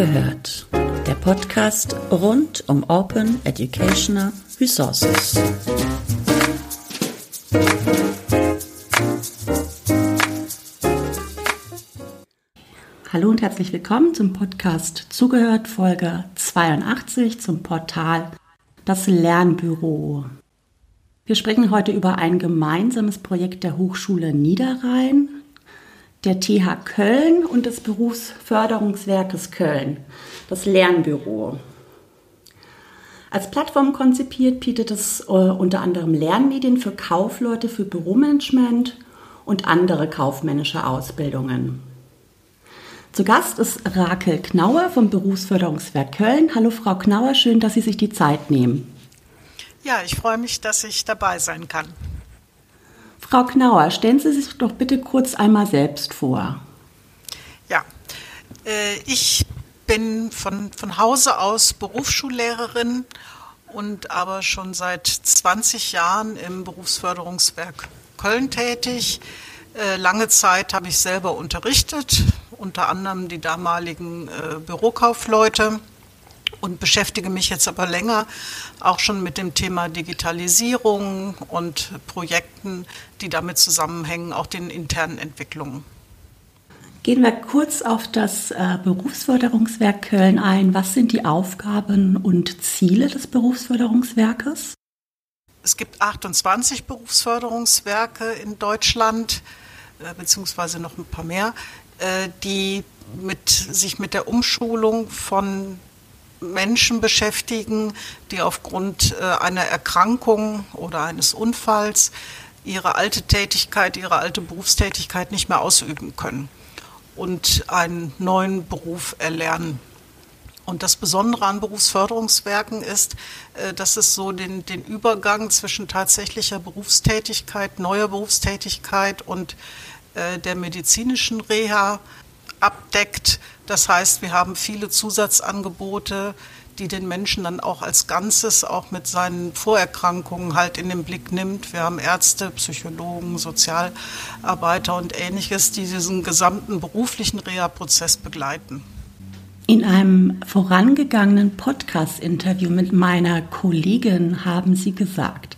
Zugehört, der Podcast rund um Open Educational Resources. Hallo und herzlich willkommen zum Podcast Zugehört Folge 82 zum Portal Das Lernbüro. Wir sprechen heute über ein gemeinsames Projekt der Hochschule Niederrhein, der TH Köln und des Berufsförderungswerkes Köln, das Lernbüro. Als Plattform konzipiert bietet es äh, unter anderem Lernmedien für Kaufleute für Büromanagement und andere kaufmännische Ausbildungen. Zu Gast ist Rakel Knauer vom Berufsförderungswerk Köln. Hallo Frau Knauer, schön, dass Sie sich die Zeit nehmen. Ja, ich freue mich, dass ich dabei sein kann. Frau Knauer, stellen Sie sich doch bitte kurz einmal selbst vor. Ja, äh, ich bin von, von Hause aus Berufsschullehrerin und aber schon seit 20 Jahren im Berufsförderungswerk Köln tätig. Äh, lange Zeit habe ich selber unterrichtet, unter anderem die damaligen äh, Bürokaufleute und beschäftige mich jetzt aber länger auch schon mit dem Thema Digitalisierung und Projekten, die damit zusammenhängen, auch den internen Entwicklungen. Gehen wir kurz auf das äh, Berufsförderungswerk Köln ein. Was sind die Aufgaben und Ziele des Berufsförderungswerkes? Es gibt 28 Berufsförderungswerke in Deutschland, äh, beziehungsweise noch ein paar mehr. Äh, die mit, sich mit der Umschulung von Menschen beschäftigen, die aufgrund äh, einer Erkrankung oder eines Unfalls ihre alte Tätigkeit, ihre alte Berufstätigkeit nicht mehr ausüben können und einen neuen Beruf erlernen. Und das Besondere an Berufsförderungswerken ist, äh, dass es so den, den Übergang zwischen tatsächlicher Berufstätigkeit, neuer Berufstätigkeit und äh, der medizinischen Reha abdeckt. Das heißt, wir haben viele Zusatzangebote, die den Menschen dann auch als Ganzes, auch mit seinen Vorerkrankungen halt in den Blick nimmt. Wir haben Ärzte, Psychologen, Sozialarbeiter und ähnliches, die diesen gesamten beruflichen Reha-Prozess begleiten. In einem vorangegangenen Podcast-Interview mit meiner Kollegin haben Sie gesagt,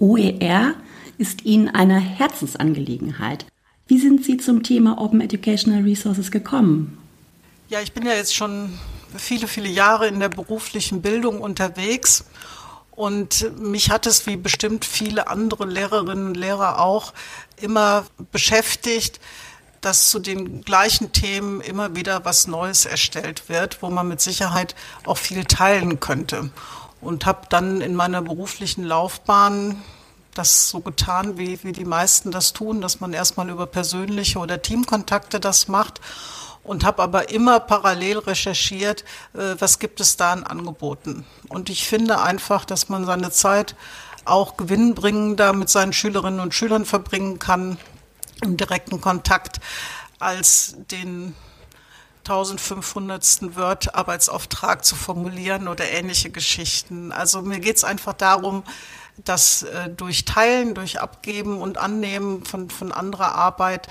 OER ist Ihnen eine Herzensangelegenheit. Wie sind Sie zum Thema Open Educational Resources gekommen? Ja, ich bin ja jetzt schon viele, viele Jahre in der beruflichen Bildung unterwegs. Und mich hat es, wie bestimmt viele andere Lehrerinnen und Lehrer auch, immer beschäftigt, dass zu den gleichen Themen immer wieder was Neues erstellt wird, wo man mit Sicherheit auch viel teilen könnte. Und habe dann in meiner beruflichen Laufbahn das so getan, wie, wie die meisten das tun, dass man erstmal über persönliche oder Teamkontakte das macht und habe aber immer parallel recherchiert, äh, was gibt es da an Angeboten. Und ich finde einfach, dass man seine Zeit auch gewinnbringender mit seinen Schülerinnen und Schülern verbringen kann, im direkten Kontakt, als den 1500. Word-Arbeitsauftrag zu formulieren oder ähnliche Geschichten. Also mir geht es einfach darum, dass äh, durch Teilen, durch Abgeben und Annehmen von, von anderer Arbeit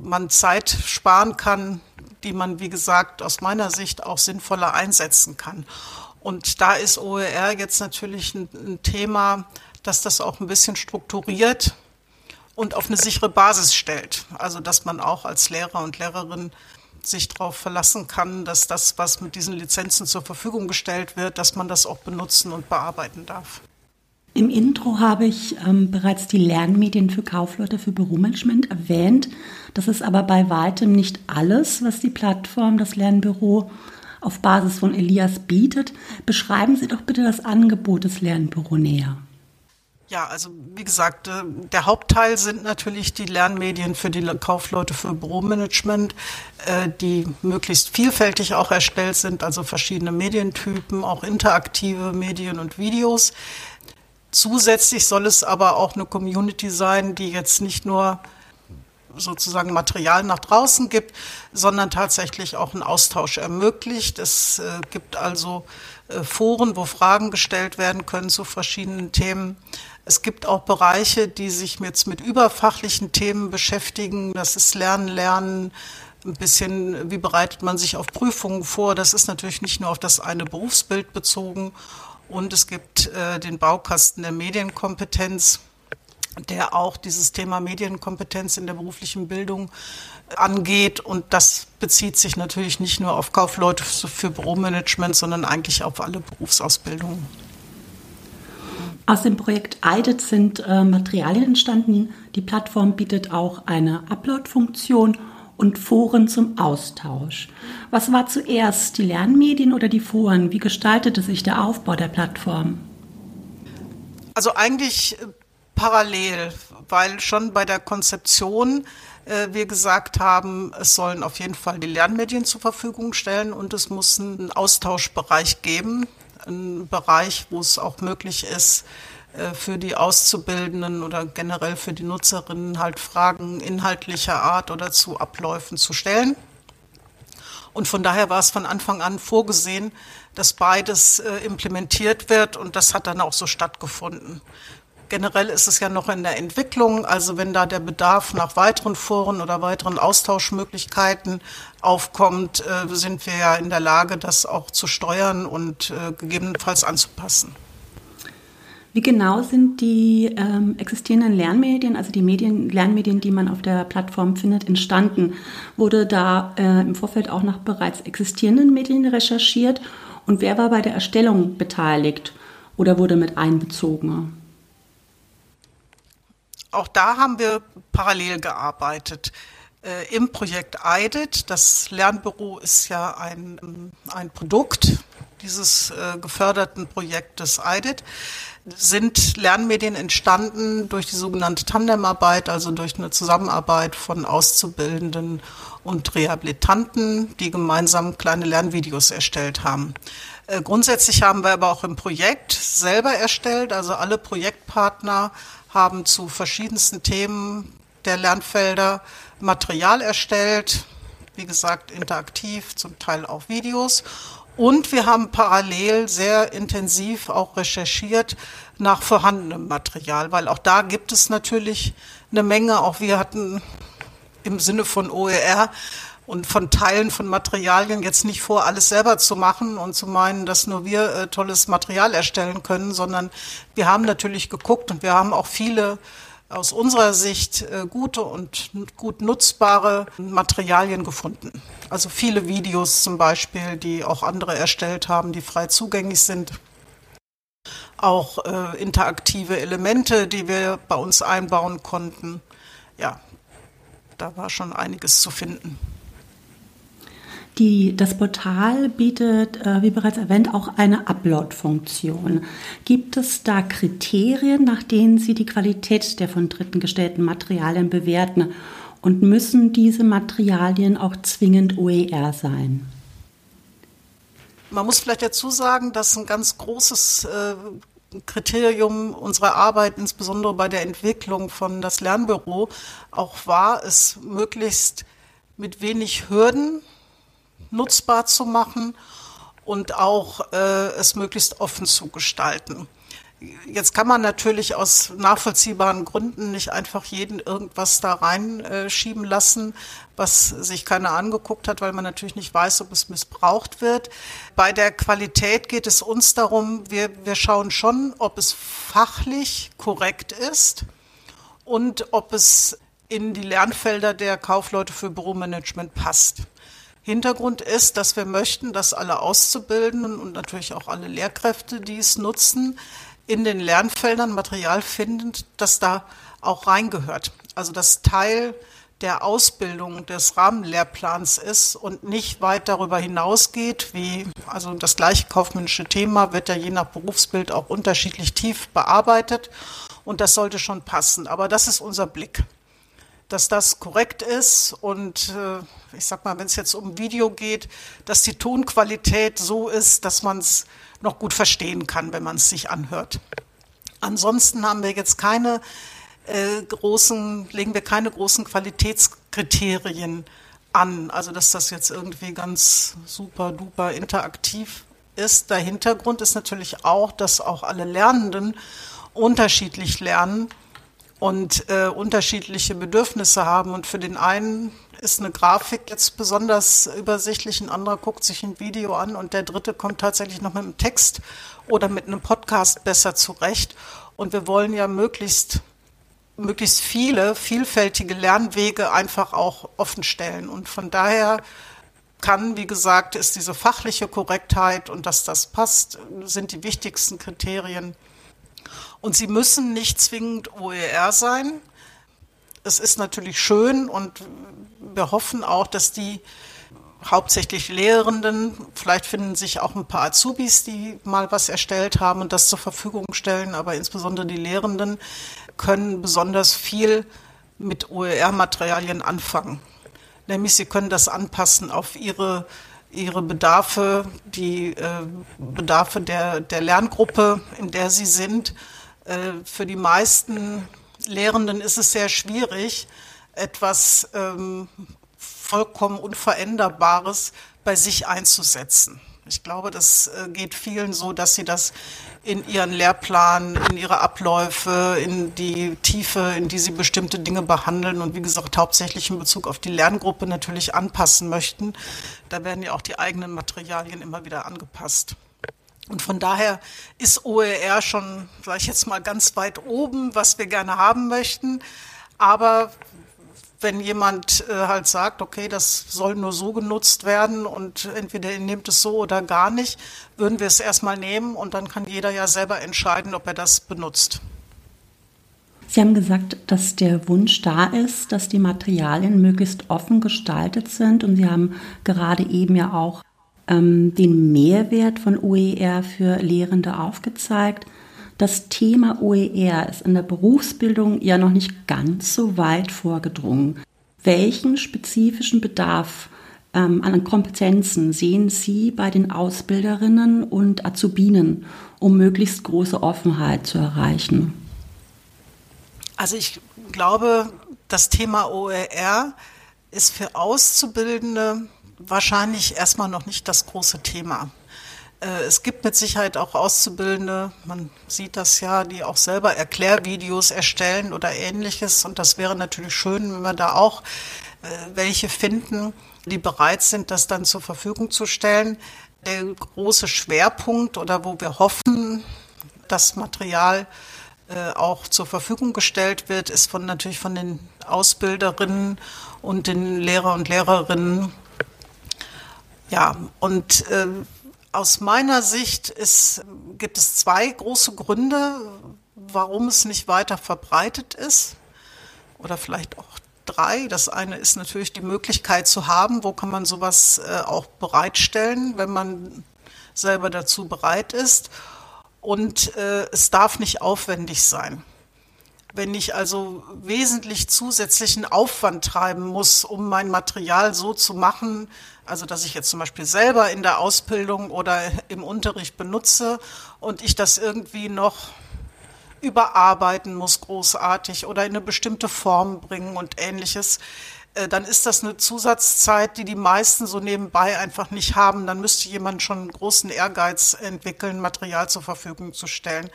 man Zeit sparen kann, die man, wie gesagt, aus meiner Sicht auch sinnvoller einsetzen kann. Und da ist OER jetzt natürlich ein, ein Thema, dass das auch ein bisschen strukturiert und auf eine sichere Basis stellt. Also dass man auch als Lehrer und Lehrerin sich darauf verlassen kann, dass das, was mit diesen Lizenzen zur Verfügung gestellt wird, dass man das auch benutzen und bearbeiten darf. Im Intro habe ich ähm, bereits die Lernmedien für Kaufleute für Büromanagement erwähnt. Das ist aber bei weitem nicht alles, was die Plattform, das Lernbüro auf Basis von Elias bietet. Beschreiben Sie doch bitte das Angebot des Lernbüro näher. Ja, also wie gesagt, äh, der Hauptteil sind natürlich die Lernmedien für die Kaufleute für Büromanagement, äh, die möglichst vielfältig auch erstellt sind, also verschiedene Medientypen, auch interaktive Medien und Videos. Zusätzlich soll es aber auch eine Community sein, die jetzt nicht nur sozusagen Material nach draußen gibt, sondern tatsächlich auch einen Austausch ermöglicht. Es äh, gibt also äh, Foren, wo Fragen gestellt werden können zu verschiedenen Themen. Es gibt auch Bereiche, die sich jetzt mit überfachlichen Themen beschäftigen. Das ist Lernen, Lernen, ein bisschen, wie bereitet man sich auf Prüfungen vor. Das ist natürlich nicht nur auf das eine Berufsbild bezogen. Und es gibt äh, den Baukasten der Medienkompetenz, der auch dieses Thema Medienkompetenz in der beruflichen Bildung angeht. Und das bezieht sich natürlich nicht nur auf Kaufleute für Büromanagement, sondern eigentlich auf alle Berufsausbildungen. Aus dem Projekt EIDET sind äh, Materialien entstanden. Die Plattform bietet auch eine Upload-Funktion und Foren zum Austausch. Was war zuerst, die Lernmedien oder die Foren? Wie gestaltete sich der Aufbau der Plattform? Also eigentlich äh, parallel, weil schon bei der Konzeption äh, wir gesagt haben, es sollen auf jeden Fall die Lernmedien zur Verfügung stellen und es muss einen Austauschbereich geben, ein Bereich, wo es auch möglich ist, für die Auszubildenden oder generell für die Nutzerinnen halt Fragen inhaltlicher Art oder zu Abläufen zu stellen. Und von daher war es von Anfang an vorgesehen, dass beides äh, implementiert wird und das hat dann auch so stattgefunden. Generell ist es ja noch in der Entwicklung, also wenn da der Bedarf nach weiteren Foren oder weiteren Austauschmöglichkeiten aufkommt, äh, sind wir ja in der Lage, das auch zu steuern und äh, gegebenenfalls anzupassen. Wie genau sind die ähm, existierenden Lernmedien, also die Medien, Lernmedien, die man auf der Plattform findet, entstanden? Wurde da äh, im Vorfeld auch nach bereits existierenden Medien recherchiert? Und wer war bei der Erstellung beteiligt oder wurde mit einbezogen? auch da haben wir parallel gearbeitet. Äh, Im Projekt EIDIT, das Lernbüro ist ja ein, ein Produkt dieses äh, geförderten Projektes EIDIT, sind Lernmedien entstanden durch die sogenannte Tandemarbeit, also durch eine Zusammenarbeit von Auszubildenden und Rehabilitanten, die gemeinsam kleine Lernvideos erstellt haben. Äh, grundsätzlich haben wir aber auch im Projekt selber erstellt, also alle Projektpartner haben zu verschiedensten Themen der Lernfelder Material erstellt, wie gesagt interaktiv, zum Teil auch Videos. Und wir haben parallel sehr intensiv auch recherchiert nach vorhandenem Material, weil auch da gibt es natürlich eine Menge. Auch wir hatten im Sinne von OER und von Teilen von Materialien jetzt nicht vor, alles selber zu machen und zu meinen, dass nur wir äh, tolles Material erstellen können, sondern wir haben natürlich geguckt und wir haben auch viele aus unserer Sicht äh, gute und gut nutzbare Materialien gefunden. Also viele Videos zum Beispiel, die auch andere erstellt haben, die frei zugänglich sind. Auch äh, interaktive Elemente, die wir bei uns einbauen konnten. Ja, da war schon einiges zu finden. Die, das Portal bietet, äh, wie bereits erwähnt, auch eine Upload-Funktion. Gibt es da Kriterien, nach denen Sie die Qualität der von Dritten gestellten Materialien bewerten? Und müssen diese Materialien auch zwingend OER sein? Man muss vielleicht dazu sagen, dass ein ganz großes äh, Kriterium unserer Arbeit, insbesondere bei der Entwicklung von das Lernbüro, auch war, es möglichst mit wenig Hürden nutzbar zu machen und auch äh, es möglichst offen zu gestalten. Jetzt kann man natürlich aus nachvollziehbaren Gründen nicht einfach jeden irgendwas da reinschieben äh, lassen, was sich keiner angeguckt hat, weil man natürlich nicht weiß, ob es missbraucht wird. Bei der Qualität geht es uns darum, wir, wir schauen schon, ob es fachlich korrekt ist und ob es in die Lernfelder der Kaufleute für Büromanagement passt. Hintergrund ist, dass wir möchten, dass alle Auszubildenden und natürlich auch alle Lehrkräfte, die es nutzen, in den Lernfeldern Material finden, das da auch reingehört. Also das Teil der Ausbildung des Rahmenlehrplans ist und nicht weit darüber hinausgeht, wie, also das gleiche kaufmännische Thema wird ja je nach Berufsbild auch unterschiedlich tief bearbeitet und das sollte schon passen. Aber das ist unser Blick dass das korrekt ist und äh, ich sag mal, wenn es jetzt um Video geht, dass die Tonqualität so ist, dass man es noch gut verstehen kann, wenn man es sich anhört. Ansonsten haben wir jetzt keine äh, großen, legen wir keine großen Qualitätskriterien an. Also dass das jetzt irgendwie ganz super duper interaktiv ist. Der Hintergrund ist natürlich auch, dass auch alle Lernenden unterschiedlich lernen und äh, unterschiedliche Bedürfnisse haben. Und für den einen ist eine Grafik jetzt besonders übersichtlich, ein anderer guckt sich ein Video an und der dritte kommt tatsächlich noch mit einem Text oder mit einem Podcast besser zurecht. Und wir wollen ja möglichst möglichst viele vielfältige Lernwege einfach auch offenstellen. Und von daher kann, wie gesagt, ist diese fachliche Korrektheit und dass das passt, sind die wichtigsten Kriterien. Und sie müssen nicht zwingend OER sein. Es ist natürlich schön und wir hoffen auch, dass die hauptsächlich Lehrenden, vielleicht finden sich auch ein paar Azubis, die mal was erstellt haben und das zur Verfügung stellen, aber insbesondere die Lehrenden können besonders viel mit OER-Materialien anfangen. Nämlich sie können das anpassen auf ihre, ihre Bedarfe, die äh, Bedarfe der, der Lerngruppe, in der sie sind. Äh, für die meisten Lehrenden ist es sehr schwierig, etwas ähm, vollkommen Unveränderbares bei sich einzusetzen. Ich glaube, das äh, geht vielen so, dass sie das in ihren Lehrplan, in ihre Abläufe, in die Tiefe, in die sie bestimmte Dinge behandeln und wie gesagt hauptsächlich in Bezug auf die Lerngruppe natürlich anpassen möchten. Da werden ja auch die eigenen Materialien immer wieder angepasst. Und von daher ist OER schon, sage ich jetzt mal, ganz weit oben, was wir gerne haben möchten. Aber wenn jemand äh, halt sagt, okay, das soll nur so genutzt werden und entweder ihr nehmt es so oder gar nicht, würden wir es erstmal nehmen und dann kann jeder ja selber entscheiden, ob er das benutzt. Sie haben gesagt, dass der Wunsch da ist, dass die Materialien möglichst offen gestaltet sind und Sie haben gerade eben ja auch ähm, den Mehrwert von OER für Lehrende aufgezeigt. Das Thema OER ist in der Berufsbildung ja noch nicht ganz so weit vorgedrungen. Welchen spezifischen Bedarf ähm, an Kompetenzen sehen Sie bei den Ausbilderinnen und Azubinen, um möglichst große Offenheit zu erreichen? Also ich glaube, das Thema OER ist für Auszubildende wahrscheinlich erstmal noch nicht das große Thema. Äh, es gibt mit Sicherheit auch Auszubildende, man sieht das ja, die auch selber Erklärvideos erstellen oder ähnliches. Und das wäre natürlich schön, wenn wir da auch äh, welche finden, die bereit sind, das dann zur Verfügung zu stellen. Der große Schwerpunkt oder wo wir hoffen, das Material äh, auch zur Verfügung gestellt wird, ist von natürlich von den Ausbilderinnen und den Lehrer und Lehrerinnen. Ja, und äh, aus meiner Sicht ist, gibt es zwei große Gründe, warum es nicht weiter verbreitet ist. Oder vielleicht auch drei. Das eine ist natürlich die Möglichkeit zu haben, wo kann man sowas äh, auch bereitstellen, wenn man selber dazu bereit ist. Und äh, es darf nicht aufwendig sein. Wenn ich also wesentlich zusätzlichen Aufwand treiben muss, um mein Material so zu machen, also dass ich jetzt zum Beispiel selber in der Ausbildung oder im Unterricht benutze und ich das irgendwie noch überarbeiten muss, großartig oder in eine bestimmte Form bringen und ähnliches, äh, dann ist das eine Zusatzzeit, die die meisten so nebenbei einfach nicht haben. Dann müsste jemand schon großen Ehrgeiz entwickeln, Material zur Verfügung zu stellen.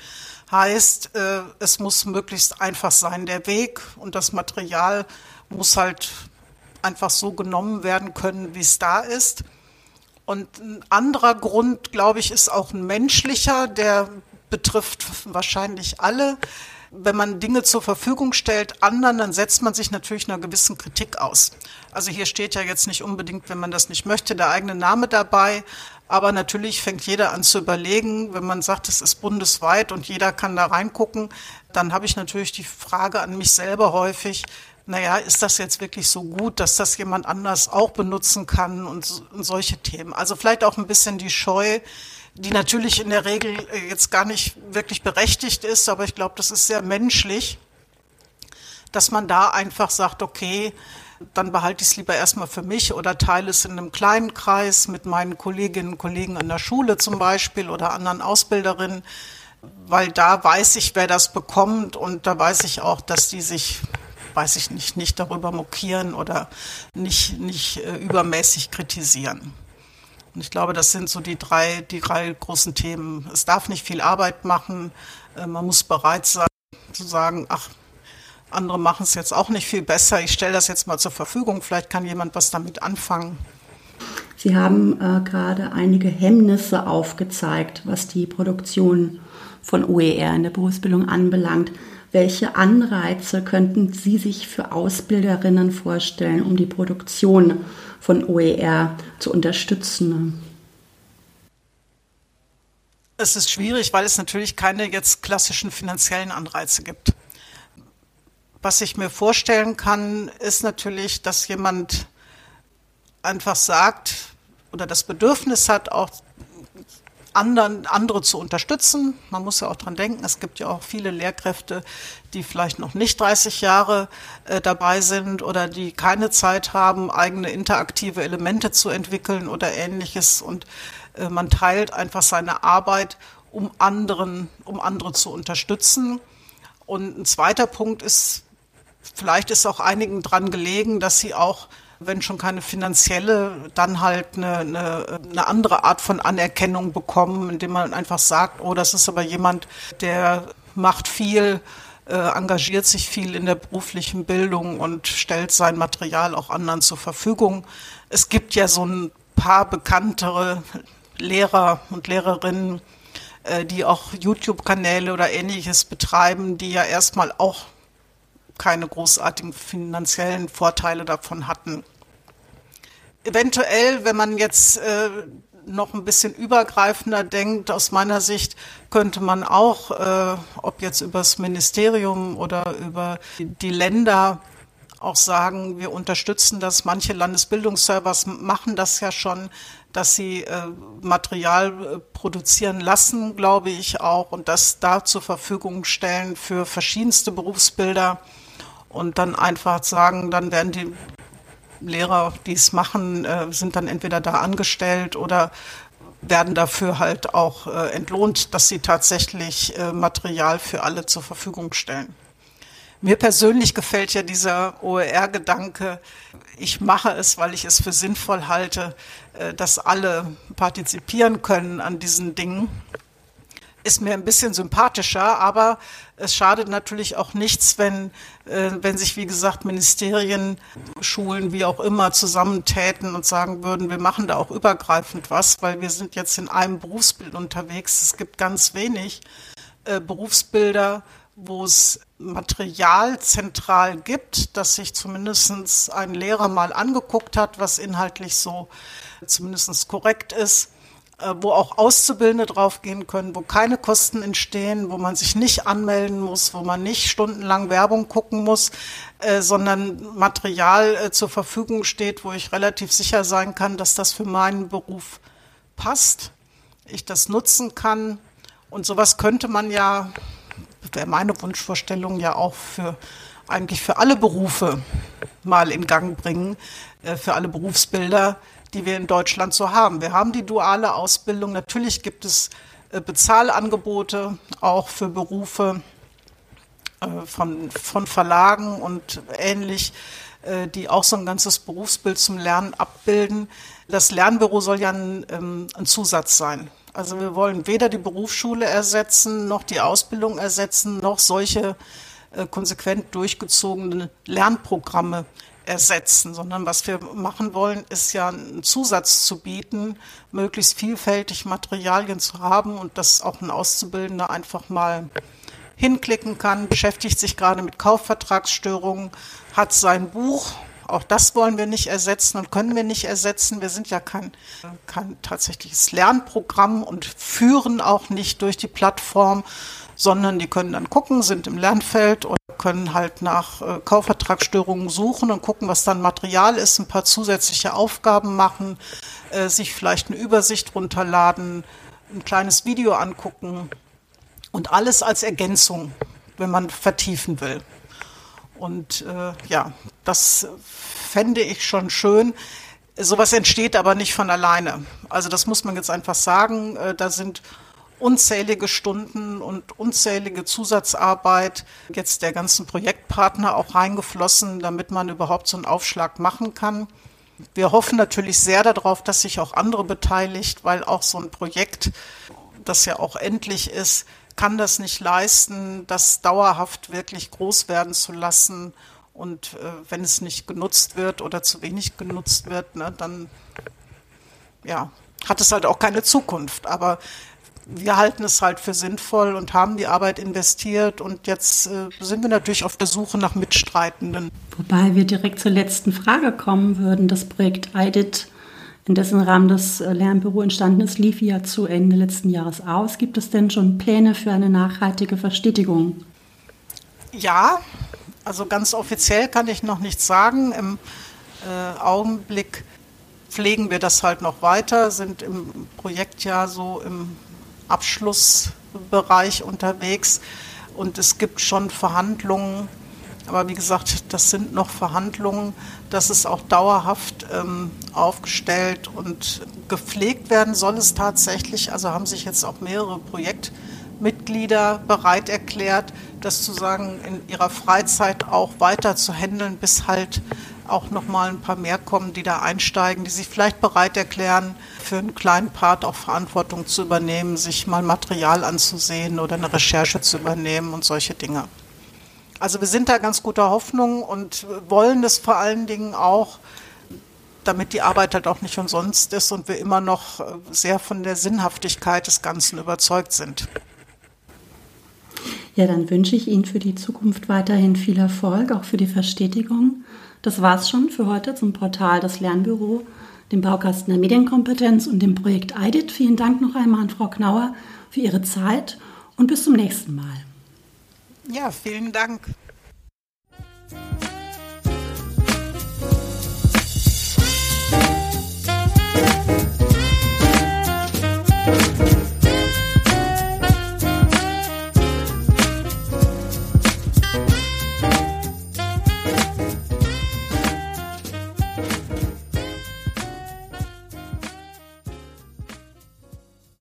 Heißt, äh, es muss möglichst einfach sein, der Weg und das Material muss halt einfach so genommen werden können, wie es da ist. Und ein anderer Grund, glaube ich, ist auch ein menschlicher, der betrifft wahrscheinlich alle. Wenn man Dinge zur Verfügung stellt anderen, dann setzt man sich natürlich einer gewissen Kritik aus. Also hier steht ja jetzt nicht unbedingt, wenn man das nicht möchte, der eigene Name dabei. Aber natürlich fängt jeder an zu überlegen, wenn man sagt, es ist bundesweit und jeder kann da reingucken, dann habe ich natürlich die Frage an mich selber häufig, naja, ist das jetzt wirklich so gut, dass das jemand anders auch benutzen kann und, und solche Themen. Also vielleicht auch ein bisschen die Scheu, die natürlich in der Regel äh, jetzt gar nicht wirklich berechtigt ist, aber ich glaube, das ist sehr menschlich, dass man da einfach sagt, okay, dann behalte ich es lieber erstmal für mich oder teile es in einem kleinen Kreis mit meinen Kolleginnen und Kollegen an der Schule zum Beispiel oder anderen Ausbilderinnen, weil da weiß ich, wer das bekommt und da weiß ich auch, dass die sich, weiß ich nicht, nicht darüber mokieren oder nicht, nicht äh, übermäßig kritisieren. Und ich glaube, das sind so die drei, die drei großen Themen. Es darf nicht viel Arbeit machen. Äh, man muss bereit sein zu sagen, ach, andere machen es jetzt auch nicht viel besser. Ich stelle das jetzt mal zur Verfügung. Vielleicht kann jemand was damit anfangen. Sie haben äh, gerade einige Hemmnisse aufgezeigt, was die Produktion von OER in der Berufsbildung anbelangt. Welche Anreize könnten Sie sich für Ausbilderinnen vorstellen, um die Produktion von OER zu unterstützen? Es ist schwierig, weil es natürlich keine jetzt klassischen finanziellen Anreize gibt. Was ich mir vorstellen kann, ist natürlich, dass jemand einfach sagt oder das Bedürfnis hat, auch anderen, andere zu unterstützen. Man muss ja auch dran denken, es gibt ja auch viele Lehrkräfte, die vielleicht noch nicht 30 Jahre äh, dabei sind oder die keine Zeit haben, eigene interaktive Elemente zu entwickeln oder ähnliches. Und äh, man teilt einfach seine Arbeit, um anderen, um andere zu unterstützen. Und ein zweiter Punkt ist, Vielleicht ist auch einigen dran gelegen, dass sie auch wenn schon keine finanzielle, dann halt eine, eine, eine, andere Art von Anerkennung bekommen, indem man einfach sagt, oh, das ist aber jemand, der macht viel, äh, engagiert sich viel in der beruflichen Bildung und stellt sein Material auch anderen zur Verfügung. Es gibt ja so ein paar bekanntere Lehrer und Lehrerinnen, äh, die auch YouTube-Kanäle oder ähnliches betreiben, die ja erstmal auch keine großartigen finanziellen Vorteile davon hatten. Eventuell, wenn man jetzt äh, noch ein bisschen übergreifender denkt, aus meiner Sicht könnte man auch, äh, ob jetzt über das Ministerium oder über die Länder, auch sagen, wir unterstützen das. Manche Landesbildungsservers machen das ja schon, dass sie äh, Material äh, produzieren lassen, glaube ich auch, und das da zur Verfügung stellen für verschiedenste Berufsbilder und dann einfach sagen, dann werden die Lehrer, die es machen, äh, sind dann entweder da angestellt oder werden dafür halt auch äh, entlohnt, dass sie tatsächlich äh, Material für alle zur Verfügung stellen. Mir persönlich gefällt ja dieser OER-Gedanke, ich mache es, weil ich es für sinnvoll halte, dass alle partizipieren können an diesen Dingen ist mir ein bisschen sympathischer, aber es schadet natürlich auch nichts, wenn, äh, wenn sich, wie gesagt, Ministerien, Schulen, wie auch immer, zusammentäten und sagen würden, wir machen da auch übergreifend was, weil wir sind jetzt in einem Berufsbild unterwegs. Es gibt ganz wenig äh, Berufsbilder, wo es Material zentral gibt, das sich zumindest ein Lehrer mal angeguckt hat, was inhaltlich so zumindest korrekt ist wo auch Auszubildende draufgehen können, wo keine Kosten entstehen, wo man sich nicht anmelden muss, wo man nicht stundenlang Werbung gucken muss, äh, sondern Material äh, zur Verfügung steht, wo ich relativ sicher sein kann, dass das für meinen Beruf passt, ich das nutzen kann. Und sowas könnte man ja, wäre meine Wunschvorstellung ja auch für eigentlich für alle Berufe mal in Gang bringen, äh, für alle Berufsbilder, die wir in Deutschland so haben. Wir haben die duale Ausbildung. Natürlich gibt es äh, Bezahlangebote auch für Berufe äh, von, von Verlagen und ähnlich, äh, die auch so ein ganzes Berufsbild zum Lernen abbilden. Das Lernbüro soll ja ein, ähm, ein Zusatz sein. Also wir wollen weder die Berufsschule ersetzen, noch die Ausbildung ersetzen, noch solche konsequent durchgezogene Lernprogramme ersetzen, sondern was wir machen wollen, ist ja einen Zusatz zu bieten, möglichst vielfältig Materialien zu haben und dass auch ein Auszubildender einfach mal hinklicken kann, beschäftigt sich gerade mit Kaufvertragsstörungen, hat sein Buch. Auch das wollen wir nicht ersetzen und können wir nicht ersetzen. Wir sind ja kein, kein tatsächliches Lernprogramm und führen auch nicht durch die Plattform, sondern die können dann gucken, sind im Lernfeld und können halt nach äh, Kaufvertragsstörungen suchen und gucken, was dann Material ist, ein paar zusätzliche Aufgaben machen, äh, sich vielleicht eine Übersicht runterladen, ein kleines Video angucken und alles als Ergänzung, wenn man vertiefen will. Und äh, ja, das fände ich schon schön. Sowas entsteht aber nicht von alleine. Also das muss man jetzt einfach sagen. Äh, da sind unzählige Stunden und unzählige Zusatzarbeit jetzt der ganzen Projektpartner auch reingeflossen, damit man überhaupt so einen Aufschlag machen kann. Wir hoffen natürlich sehr darauf, dass sich auch andere beteiligt, weil auch so ein Projekt, das ja auch endlich ist, kann das nicht leisten, das dauerhaft wirklich groß werden zu lassen. Und äh, wenn es nicht genutzt wird oder zu wenig genutzt wird, ne, dann ja, hat es halt auch keine Zukunft. Aber wir halten es halt für sinnvoll und haben die Arbeit investiert und jetzt äh, sind wir natürlich auf der Suche nach Mitstreitenden. Wobei wir direkt zur letzten Frage kommen würden. Das Projekt IDIT, in dessen Rahmen das äh, Lernbüro entstanden ist, lief ja zu Ende letzten Jahres aus. Gibt es denn schon Pläne für eine nachhaltige Verstetigung? Ja, also ganz offiziell kann ich noch nichts sagen. Im äh, Augenblick pflegen wir das halt noch weiter, sind im Projekt ja so im Abschlussbereich unterwegs. Und es gibt schon Verhandlungen, aber wie gesagt, das sind noch Verhandlungen, dass es auch dauerhaft ähm, aufgestellt und gepflegt werden soll es tatsächlich. Also haben sich jetzt auch mehrere Projektmitglieder bereit erklärt, das zu sagen, in ihrer Freizeit auch weiter zu handeln, bis halt auch noch mal ein paar mehr kommen, die da einsteigen, die sich vielleicht bereit erklären, für einen kleinen Part auch Verantwortung zu übernehmen, sich mal Material anzusehen oder eine Recherche zu übernehmen und solche Dinge. Also wir sind da ganz guter Hoffnung und wollen es vor allen Dingen auch, damit die Arbeit halt auch nicht umsonst ist und wir immer noch sehr von der Sinnhaftigkeit des Ganzen überzeugt sind. Ja, dann wünsche ich Ihnen für die Zukunft weiterhin viel Erfolg, auch für die Verstetigung. Das war's schon für heute zum Portal Das Lernbüro, dem Baukasten der Medienkompetenz und dem Projekt IDIT. Vielen Dank noch einmal an Frau Knauer für Ihre Zeit und bis zum nächsten Mal. Ja, vielen Dank.